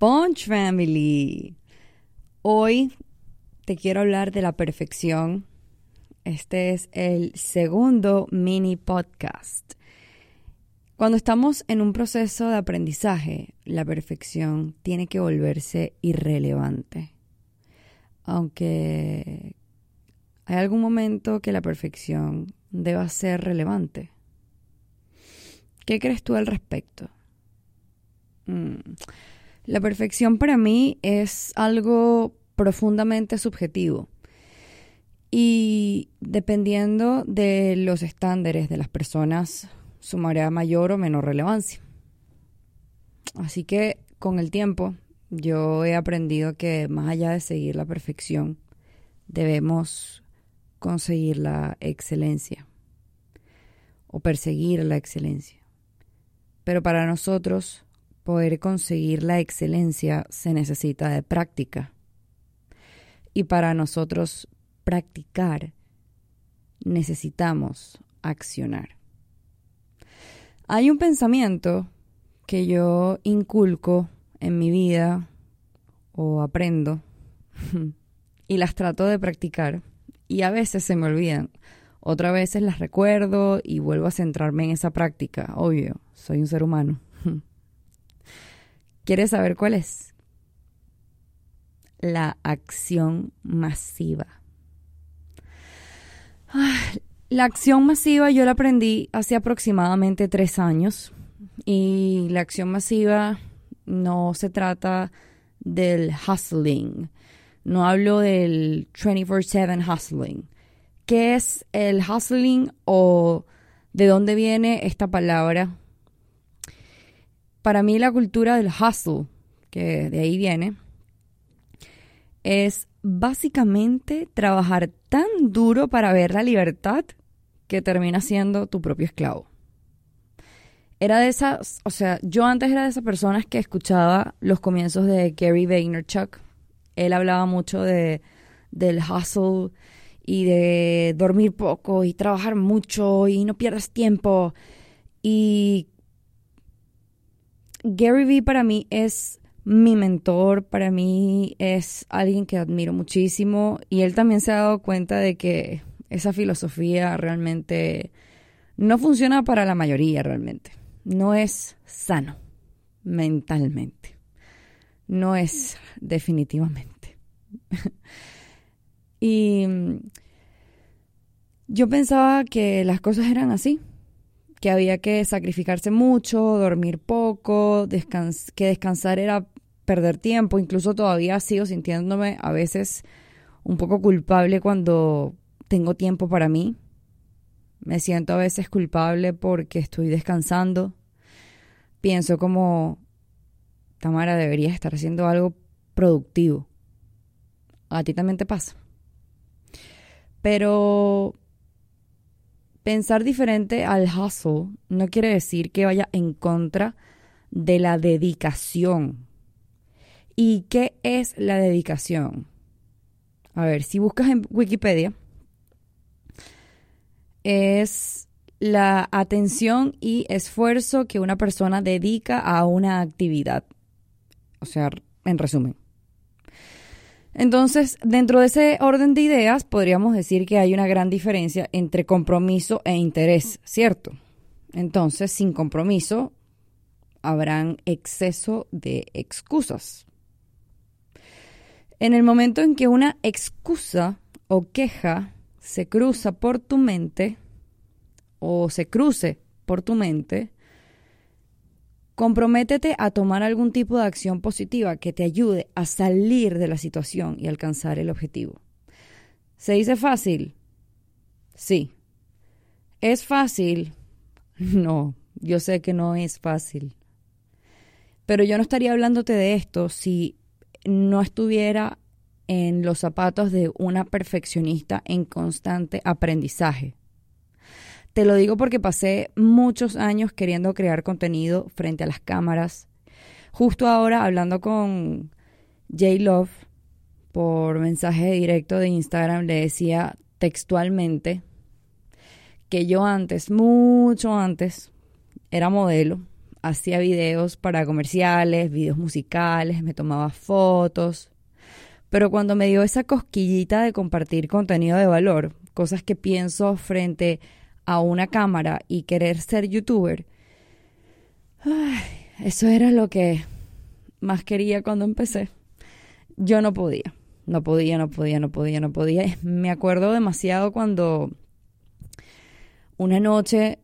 Punch Family. Hoy te quiero hablar de la perfección. Este es el segundo mini podcast. Cuando estamos en un proceso de aprendizaje, la perfección tiene que volverse irrelevante. Aunque hay algún momento que la perfección deba ser relevante. ¿Qué crees tú al respecto? Mm. La perfección para mí es algo profundamente subjetivo. Y dependiendo de los estándares de las personas, sumará mayor o menor relevancia. Así que con el tiempo yo he aprendido que más allá de seguir la perfección, debemos conseguir la excelencia o perseguir la excelencia. Pero para nosotros poder conseguir la excelencia se necesita de práctica. Y para nosotros practicar necesitamos accionar. Hay un pensamiento que yo inculco en mi vida o aprendo y las trato de practicar y a veces se me olvidan. Otras veces las recuerdo y vuelvo a centrarme en esa práctica. Obvio, soy un ser humano. ¿Quieres saber cuál es? La acción masiva. La acción masiva yo la aprendí hace aproximadamente tres años y la acción masiva no se trata del hustling, no hablo del 24/7 hustling. ¿Qué es el hustling o de dónde viene esta palabra? Para mí la cultura del hustle, que de ahí viene, es básicamente trabajar tan duro para ver la libertad que termina siendo tu propio esclavo. Era de esas, o sea, yo antes era de esas personas que escuchaba los comienzos de Gary Vaynerchuk. Él hablaba mucho de, del hustle y de dormir poco y trabajar mucho y no pierdas tiempo. Y Gary Vee para mí es mi mentor, para mí es alguien que admiro muchísimo y él también se ha dado cuenta de que esa filosofía realmente no funciona para la mayoría realmente. No es sano mentalmente. No es definitivamente. y yo pensaba que las cosas eran así, que había que sacrificarse mucho, dormir poco, que descansar era perder tiempo, incluso todavía sigo sintiéndome a veces un poco culpable cuando tengo tiempo para mí. Me siento a veces culpable porque estoy descansando. Pienso como, Tamara, debería estar haciendo algo productivo. A ti también te pasa. Pero pensar diferente al hustle no quiere decir que vaya en contra de la dedicación. ¿Y qué es la dedicación? A ver, si buscas en Wikipedia, es la atención y esfuerzo que una persona dedica a una actividad. O sea, en resumen. Entonces, dentro de ese orden de ideas, podríamos decir que hay una gran diferencia entre compromiso e interés, ¿cierto? Entonces, sin compromiso, habrán exceso de excusas. En el momento en que una excusa o queja se cruza por tu mente, o se cruce por tu mente, Comprométete a tomar algún tipo de acción positiva que te ayude a salir de la situación y alcanzar el objetivo. ¿Se dice fácil? Sí. ¿Es fácil? No, yo sé que no es fácil. Pero yo no estaría hablándote de esto si no estuviera en los zapatos de una perfeccionista en constante aprendizaje. Te lo digo porque pasé muchos años queriendo crear contenido frente a las cámaras. Justo ahora hablando con J Love por mensaje directo de Instagram le decía textualmente que yo antes, mucho antes, era modelo. hacía videos para comerciales, videos musicales, me tomaba fotos. Pero cuando me dio esa cosquillita de compartir contenido de valor, cosas que pienso frente a una cámara y querer ser youtuber, eso era lo que más quería cuando empecé. Yo no podía, no podía, no podía, no podía, no podía. Me acuerdo demasiado cuando una noche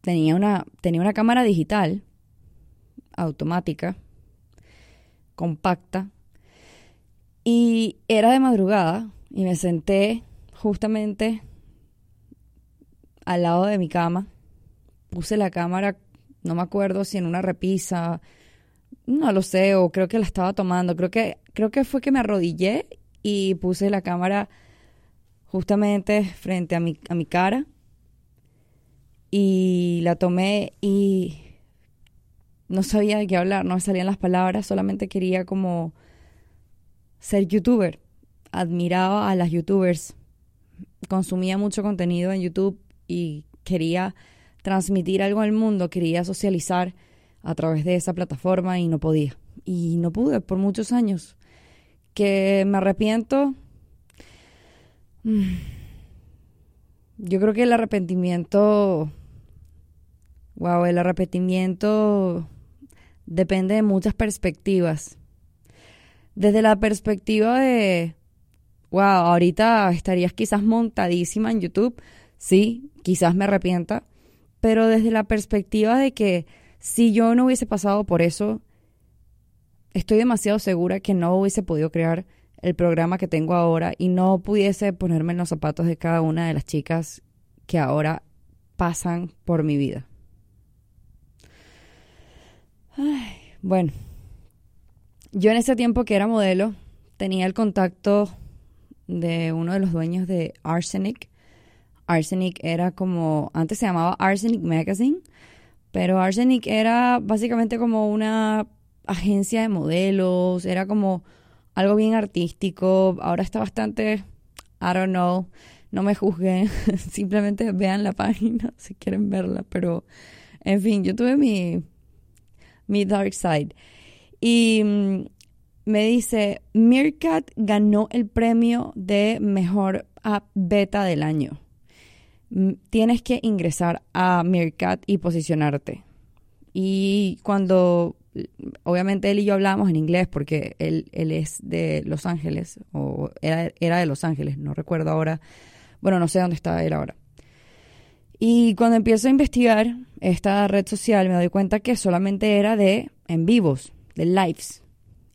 tenía una, tenía una cámara digital automática, compacta, y era de madrugada y me senté justamente al lado de mi cama, puse la cámara, no me acuerdo si en una repisa, no lo sé, o creo que la estaba tomando, creo que, creo que fue que me arrodillé y puse la cámara justamente frente a mi, a mi cara y la tomé y no sabía de qué hablar, no me salían las palabras, solamente quería como ser youtuber. Admiraba a las youtubers, consumía mucho contenido en YouTube y quería transmitir algo al mundo, quería socializar a través de esa plataforma y no podía. Y no pude por muchos años. Que me arrepiento. Mm, yo creo que el arrepentimiento, wow, el arrepentimiento depende de muchas perspectivas. Desde la perspectiva de, wow, ahorita estarías quizás montadísima en YouTube, sí, quizás me arrepienta, pero desde la perspectiva de que si yo no hubiese pasado por eso, estoy demasiado segura que no hubiese podido crear el programa que tengo ahora y no pudiese ponerme en los zapatos de cada una de las chicas que ahora pasan por mi vida. bueno, yo en ese tiempo que era modelo tenía el contacto de uno de los dueños de Arsenic. Arsenic era como, antes se llamaba Arsenic Magazine, pero Arsenic era básicamente como una agencia de modelos, era como algo bien artístico. Ahora está bastante, I don't know, no me juzguen, simplemente vean la página si quieren verla, pero en fin, yo tuve mi, mi dark side. Y mm, me dice, Meerkat ganó el premio de mejor app beta del año. Tienes que ingresar a Meerkat y posicionarte. Y cuando obviamente él y yo hablábamos en inglés porque él, él es de Los Ángeles, o era, era, de Los Ángeles, no recuerdo ahora, bueno, no sé dónde está él ahora. Y cuando empiezo a investigar esta red social me doy cuenta que solamente era de en vivos, de lives.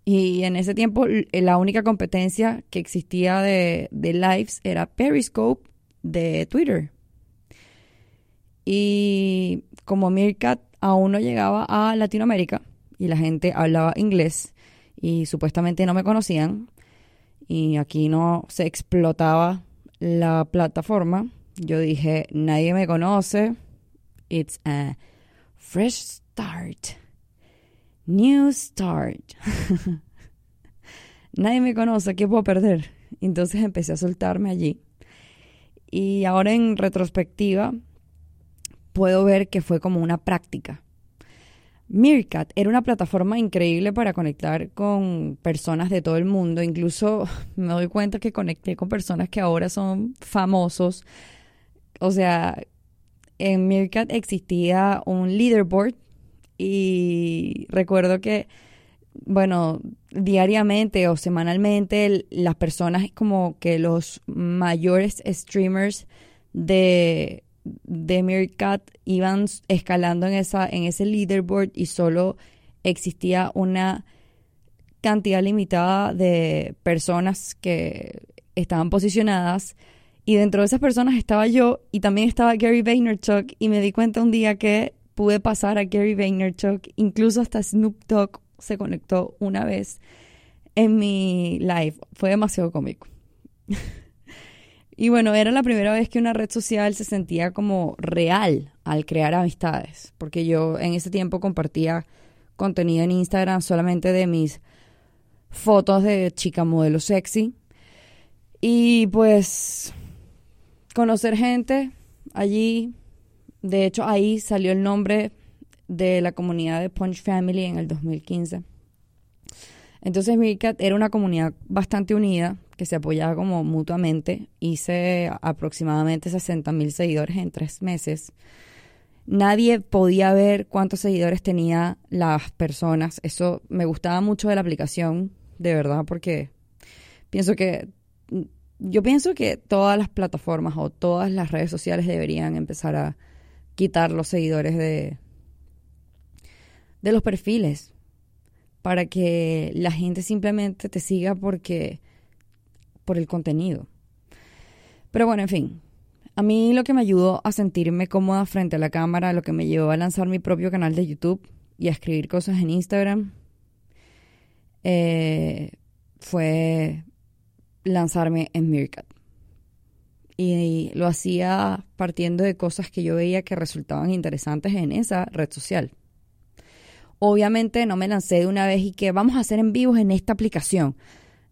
Y en ese tiempo la única competencia que existía de, de lives era Periscope de Twitter. Y como Meerkat aún no llegaba a Latinoamérica, y la gente hablaba inglés y supuestamente no me conocían y aquí no se explotaba la plataforma. Yo dije, nadie me conoce. It's a fresh start. New start. nadie me conoce, ¿qué puedo perder? Entonces empecé a soltarme allí. Y ahora en retrospectiva puedo ver que fue como una práctica Meerkat era una plataforma increíble para conectar con personas de todo el mundo. Incluso me doy cuenta que conecté con personas que ahora son famosos. O sea, en Meerkat existía un leaderboard y recuerdo que, bueno, diariamente o semanalmente las personas como que los mayores streamers de de Meerkat iban escalando en, esa, en ese leaderboard y solo existía una cantidad limitada de personas que estaban posicionadas y dentro de esas personas estaba yo y también estaba Gary Vaynerchuk y me di cuenta un día que pude pasar a Gary Vaynerchuk, incluso hasta Snoop Dogg se conectó una vez en mi live. Fue demasiado cómico. Y bueno, era la primera vez que una red social se sentía como real al crear amistades, porque yo en ese tiempo compartía contenido en Instagram solamente de mis fotos de chica modelo sexy. Y pues conocer gente allí, de hecho ahí salió el nombre de la comunidad de Punch Family en el 2015. Entonces Meerkat era una comunidad bastante unida, que se apoyaba como mutuamente. Hice aproximadamente 60 mil seguidores en tres meses. Nadie podía ver cuántos seguidores tenía las personas. Eso me gustaba mucho de la aplicación, de verdad, porque pienso que yo pienso que todas las plataformas o todas las redes sociales deberían empezar a quitar los seguidores de, de los perfiles para que la gente simplemente te siga porque por el contenido. Pero bueno, en fin, a mí lo que me ayudó a sentirme cómoda frente a la cámara, lo que me llevó a lanzar mi propio canal de YouTube y a escribir cosas en Instagram, eh, fue lanzarme en Meerkat. Y lo hacía partiendo de cosas que yo veía que resultaban interesantes en esa red social. Obviamente no me lancé de una vez y que vamos a hacer en vivos en esta aplicación.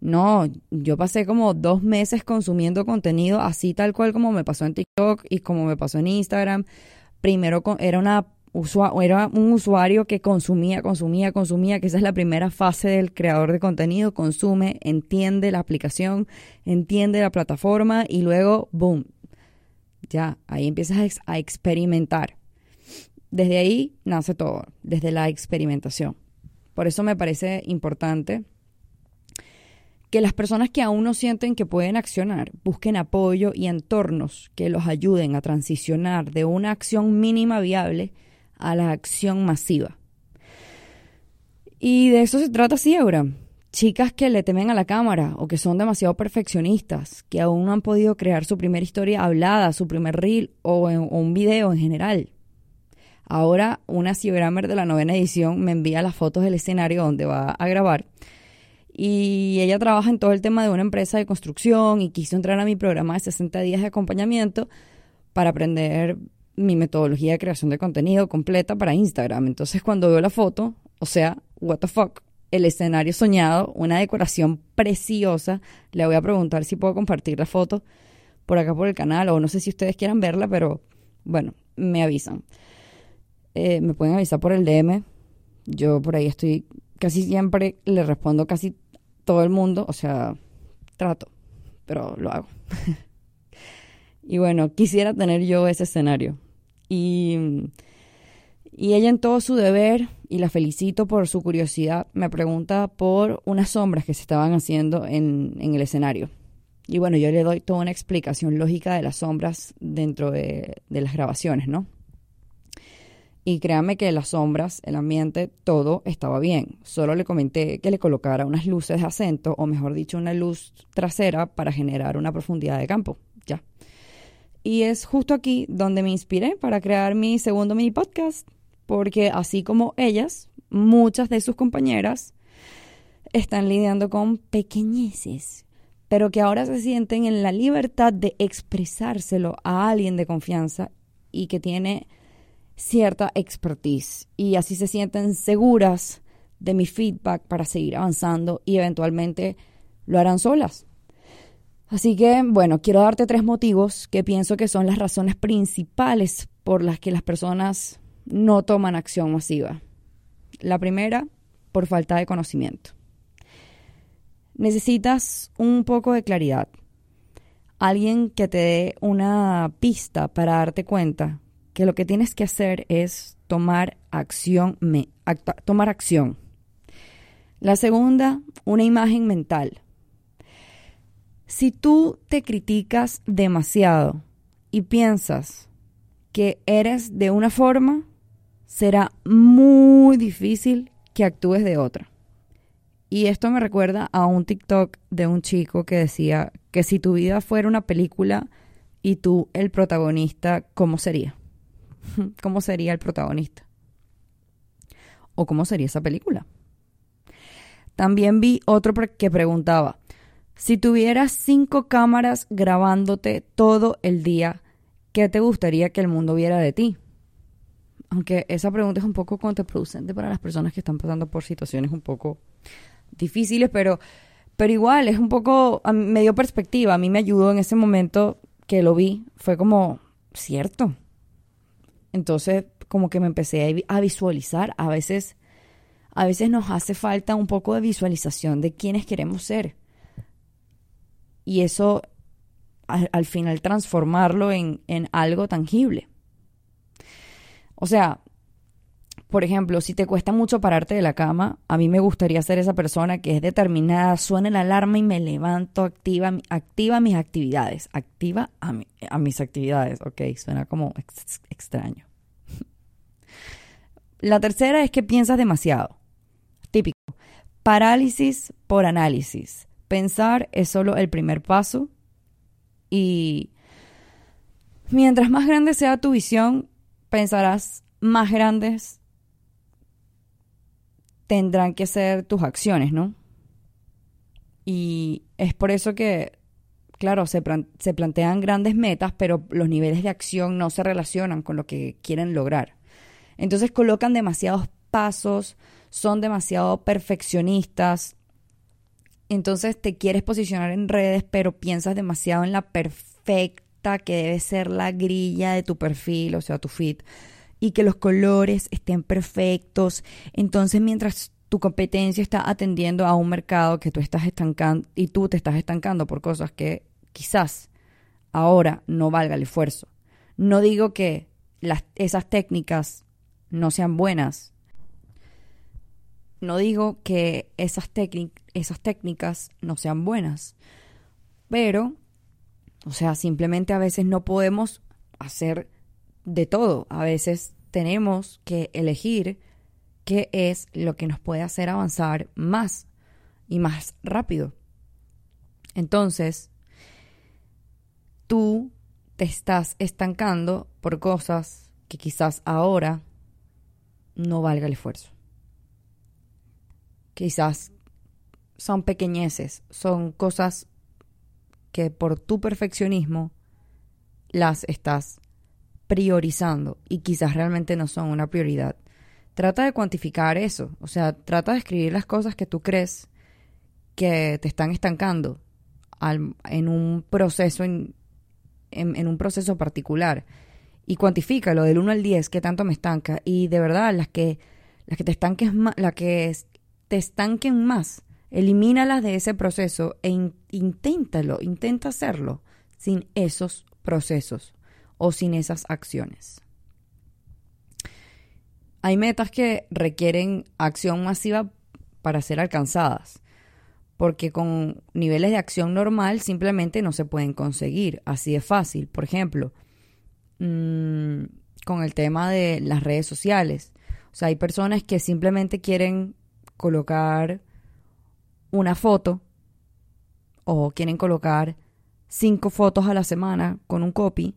No, yo pasé como dos meses consumiendo contenido así tal cual como me pasó en TikTok y como me pasó en Instagram. Primero era una era un usuario que consumía, consumía, consumía, que esa es la primera fase del creador de contenido, consume, entiende la aplicación, entiende la plataforma y luego, boom, ya, ahí empiezas a experimentar. Desde ahí nace todo, desde la experimentación. Por eso me parece importante que las personas que aún no sienten que pueden accionar busquen apoyo y entornos que los ayuden a transicionar de una acción mínima viable a la acción masiva. Y de eso se trata ahora. Chicas que le temen a la cámara o que son demasiado perfeccionistas, que aún no han podido crear su primera historia hablada, su primer reel o, un video en general. Ahora una Ciogrammer de la novena edición me envía las fotos del escenario donde va a grabar. Y ella trabaja en todo el tema de una empresa de construcción y quiso entrar a mi programa de 60 días de acompañamiento para aprender mi metodología de creación de contenido completa para Instagram. Entonces cuando veo la foto, o sea, what the fuck, el escenario soñado, una decoración preciosa, le voy a preguntar si puedo compartir la foto por acá por el canal o no sé si ustedes quieran verla, pero bueno, me avisan. Eh, me pueden avisar por el DM. Yo por ahí estoy casi siempre, le respondo casi todo el mundo, o sea, trato, pero lo hago. y bueno, quisiera tener yo ese escenario. Y, y ella en todo su deber, y la felicito por su curiosidad, me pregunta por unas sombras que se estaban haciendo en, en el escenario. Y bueno, yo le doy toda una explicación lógica de las sombras dentro de, de las grabaciones, ¿no? Y créanme que las sombras, el ambiente, todo estaba bien. Solo le comenté que le colocara unas luces de acento, o mejor dicho, una luz trasera para generar una profundidad de campo. Ya. Y es justo aquí donde me inspiré para crear mi segundo mini podcast, porque así como ellas, muchas de sus compañeras están lidiando con pequeñeces, pero que ahora se sienten en la libertad de expresárselo a alguien de confianza y que tiene cierta expertise y así se sienten seguras de mi feedback para seguir avanzando y eventualmente lo harán solas. Así que, bueno, quiero darte tres motivos que pienso que son las razones principales por las que las personas no toman acción masiva. La primera, por falta de conocimiento. Necesitas un poco de claridad. Alguien que te dé una pista para darte cuenta que lo que tienes que hacer es tomar acción, tomar acción. La segunda, una imagen mental si tú te criticas demasiado y piensas que eres de una forma, será muy difícil que actúes de otra. Y esto me recuerda a un TikTok de un chico que decía que si tu vida fuera una película y tú el protagonista, ¿cómo sería? ¿Cómo sería el protagonista? ¿O cómo sería esa película? También vi otro que preguntaba, si tuvieras cinco cámaras grabándote todo el día, ¿qué te gustaría que el mundo viera de ti? Aunque esa pregunta es un poco contraproducente para las personas que están pasando por situaciones un poco difíciles, pero, pero igual es un poco, me dio perspectiva, a mí me ayudó en ese momento que lo vi, fue como, cierto. Entonces, como que me empecé a visualizar. A veces, a veces nos hace falta un poco de visualización de quiénes queremos ser. Y eso al, final transformarlo en, en algo tangible. O sea, por ejemplo, si te cuesta mucho pararte de la cama, a mí me gustaría ser esa persona que es determinada, suena la alarma y me levanto, activa, activa mis actividades, activa a, mis actividades, ok, suena como extraño. La tercera es que piensas demasiado, típico, parálisis por análisis. Pensar es solo el primer paso y mientras más grande sea tu visión, pensarás más grandes tendrán que ser tus acciones, ¿no? Y es por eso que, claro, se, se plantean grandes metas, pero los niveles de acción no se relacionan con lo que quieren lograr. Entonces colocan demasiados pasos, son demasiado perfeccionistas. Entonces te quieres posicionar en redes, pero piensas demasiado en la perfecta que debe ser la grilla de tu perfil, o sea, tu feed y que los colores estén perfectos. Entonces, mientras tu competencia está atendiendo a un mercado que tú estás estancando y tú te estás estancando por cosas que quizás ahora no valga el esfuerzo. No digo que las, esas técnicas no sean buenas. No digo que esas, esas técnicas no sean buenas. Pero, o sea, simplemente a veces no podemos hacer de todo. A veces tenemos que elegir qué es lo que nos puede hacer avanzar más y más rápido. Entonces, tú te estás estancando por cosas que quizás ahora no valga el esfuerzo. Quizás son pequeñeces, son cosas que por tu perfeccionismo las estás priorizando y quizás realmente no son una prioridad. Trata de cuantificar eso, o sea, trata de escribir las cosas que tú crees que te están estancando en un proceso en, un proceso particular. Y cuantifícalo del 1 al 10 qué tanto me estanca. Y de verdad las que las que te estanquen más, las que te estanquen más, elimínalas de ese proceso e inténtalo, intenta hacerlo sin esos procesos o sin esas acciones. Hay metas que requieren acción masiva para ser alcanzadas, porque con niveles de acción normal simplemente no se pueden conseguir, así de fácil. Por ejemplo, mm, con el tema de las redes sociales. O sea, hay personas que simplemente quieren colocar una foto o quieren colocar cinco fotos a la semana con un copy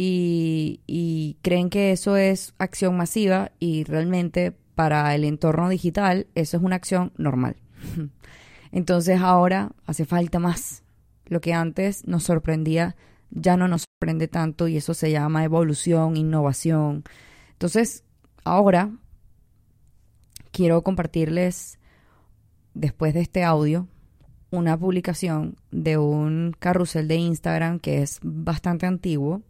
y, creen que eso es acción masiva y realmente para el entorno digital eso es una acción normal. Entonces ahora hace falta más. Lo que antes nos sorprendía ya no nos sorprende tanto y eso se llama evolución, innovación. Entonces ahora quiero compartirles después de este audio una publicación de un carrusel de Instagram que es bastante antiguo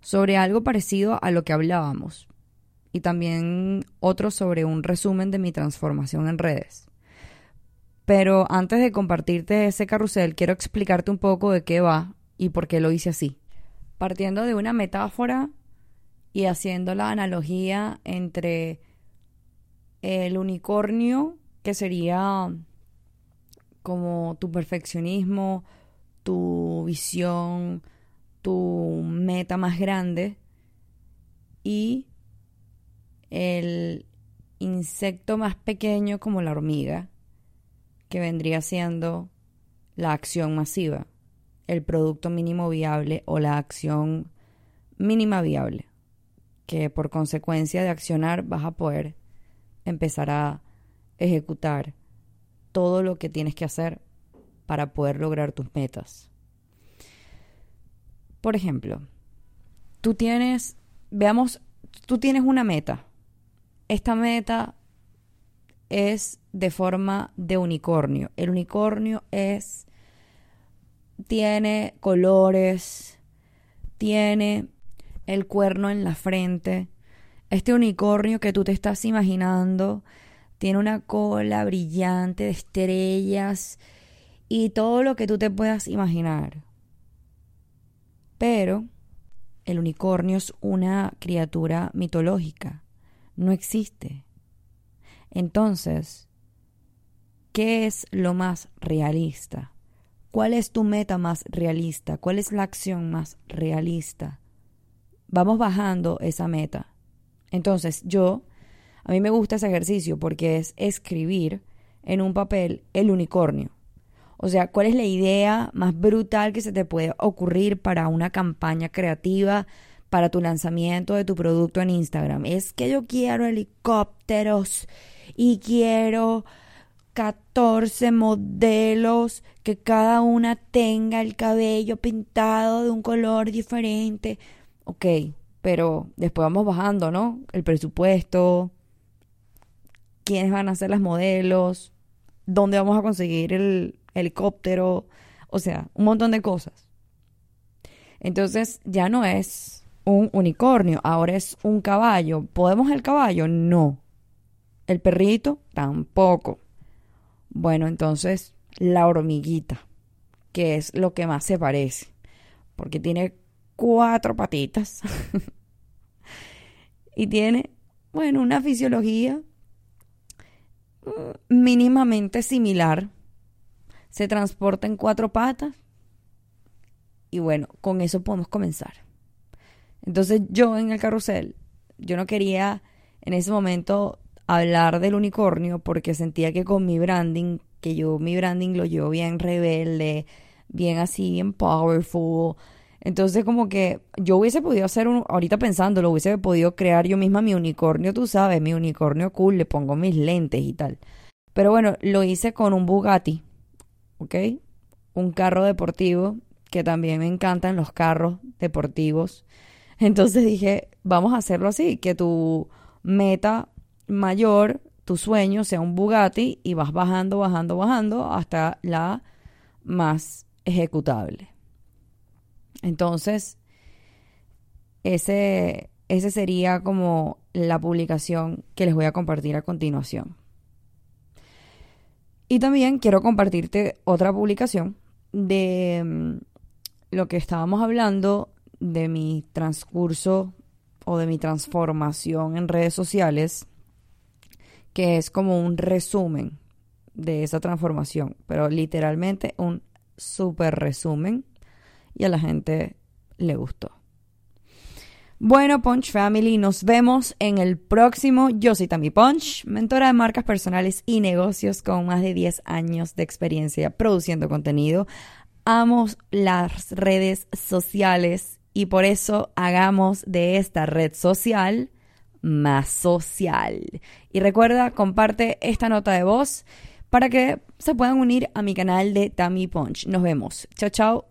sobre algo parecido a lo que hablábamos y también otro sobre un resumen de mi transformación en redes. Pero antes de compartirte ese carrusel, quiero explicarte un poco de qué va y por qué lo hice así. Partiendo de una metáfora y haciendo la analogía entre el unicornio, que sería como tu perfeccionismo, tu visión, tu meta más grande y el insecto más pequeño como la hormiga, que vendría siendo la acción masiva, el producto mínimo viable o la acción mínima viable, que por consecuencia de accionar vas a poder empezar a ejecutar todo lo que tienes que hacer para poder lograr tus metas. Por ejemplo, tú tienes, veamos, tú tienes una meta. Esta meta es de forma de unicornio. El unicornio es, tiene colores, tiene el cuerno en la frente, Este unicornio que tú te estás imaginando tiene una cola brillante de estrellas y todo lo que tú te puedas imaginar. Pero el unicornio es una criatura mitológica, no existe. Entonces, ¿qué es lo más realista? ¿Cuál es tu meta más realista? ¿Cuál es la acción más realista? Vamos bajando esa meta. Entonces, yo, a mí me gusta ese ejercicio porque es escribir en un papel el unicornio. O sea, ¿cuál es la idea más brutal que se te puede ocurrir para una campaña creativa, para tu lanzamiento de tu producto en Instagram? Es que yo quiero helicópteros y quiero 14 modelos que cada una tenga el cabello pintado de un color diferente. Ok, pero después vamos bajando, ¿no? El presupuesto, quiénes van a ser las modelos, dónde vamos a conseguir el helicóptero, o sea, un montón de cosas. Entonces ya no es un unicornio, ahora es un caballo. ¿Podemos el caballo? No. El perrito tampoco. Bueno, entonces la hormiguita, que es lo que más se parece, porque tiene cuatro patitas y tiene, bueno, una fisiología mm, mínimamente similar. Se transporta en cuatro patas y bueno, con eso podemos comenzar. Entonces yo en el carrusel, yo no quería en ese momento hablar del unicornio porque sentía que con mi branding, que yo mi branding lo llevo bien rebelde, bien así, bien powerful. Entonces como que yo hubiese podido hacer un, ahorita pensando, lo hubiese podido crear yo misma mi unicornio, tú sabes, mi unicornio cool, le pongo mis lentes y tal. Pero bueno, lo hice con un Bugatti, ¿ok? Un carro deportivo, que también me encantan los carros deportivos. Entonces dije, vamos a hacerlo así, que tu meta mayor tu sueño sea un Bugatti y vas bajando, bajando, bajando hasta la más ejecutable. Entonces, ese, ese sería como la publicación que les voy a compartir a continuación. Y también quiero compartirte otra publicación de mm, lo que estábamos hablando de mi transcurso o de mi transformación en redes sociales que es como un resumen de esa transformación, pero literalmente un super resumen y a la gente le gustó. Bueno, Punch Family, nos vemos en el próximo. Yo soy Tammy Punch, mentora de marcas personales y negocios con más de 10 años de experiencia produciendo contenido. Amo las redes sociales y por eso hagamos de esta red social más social. Y recuerda, comparte esta nota de voz para que se puedan unir a mi canal de Tammy Punch. Nos vemos. Chao, chao.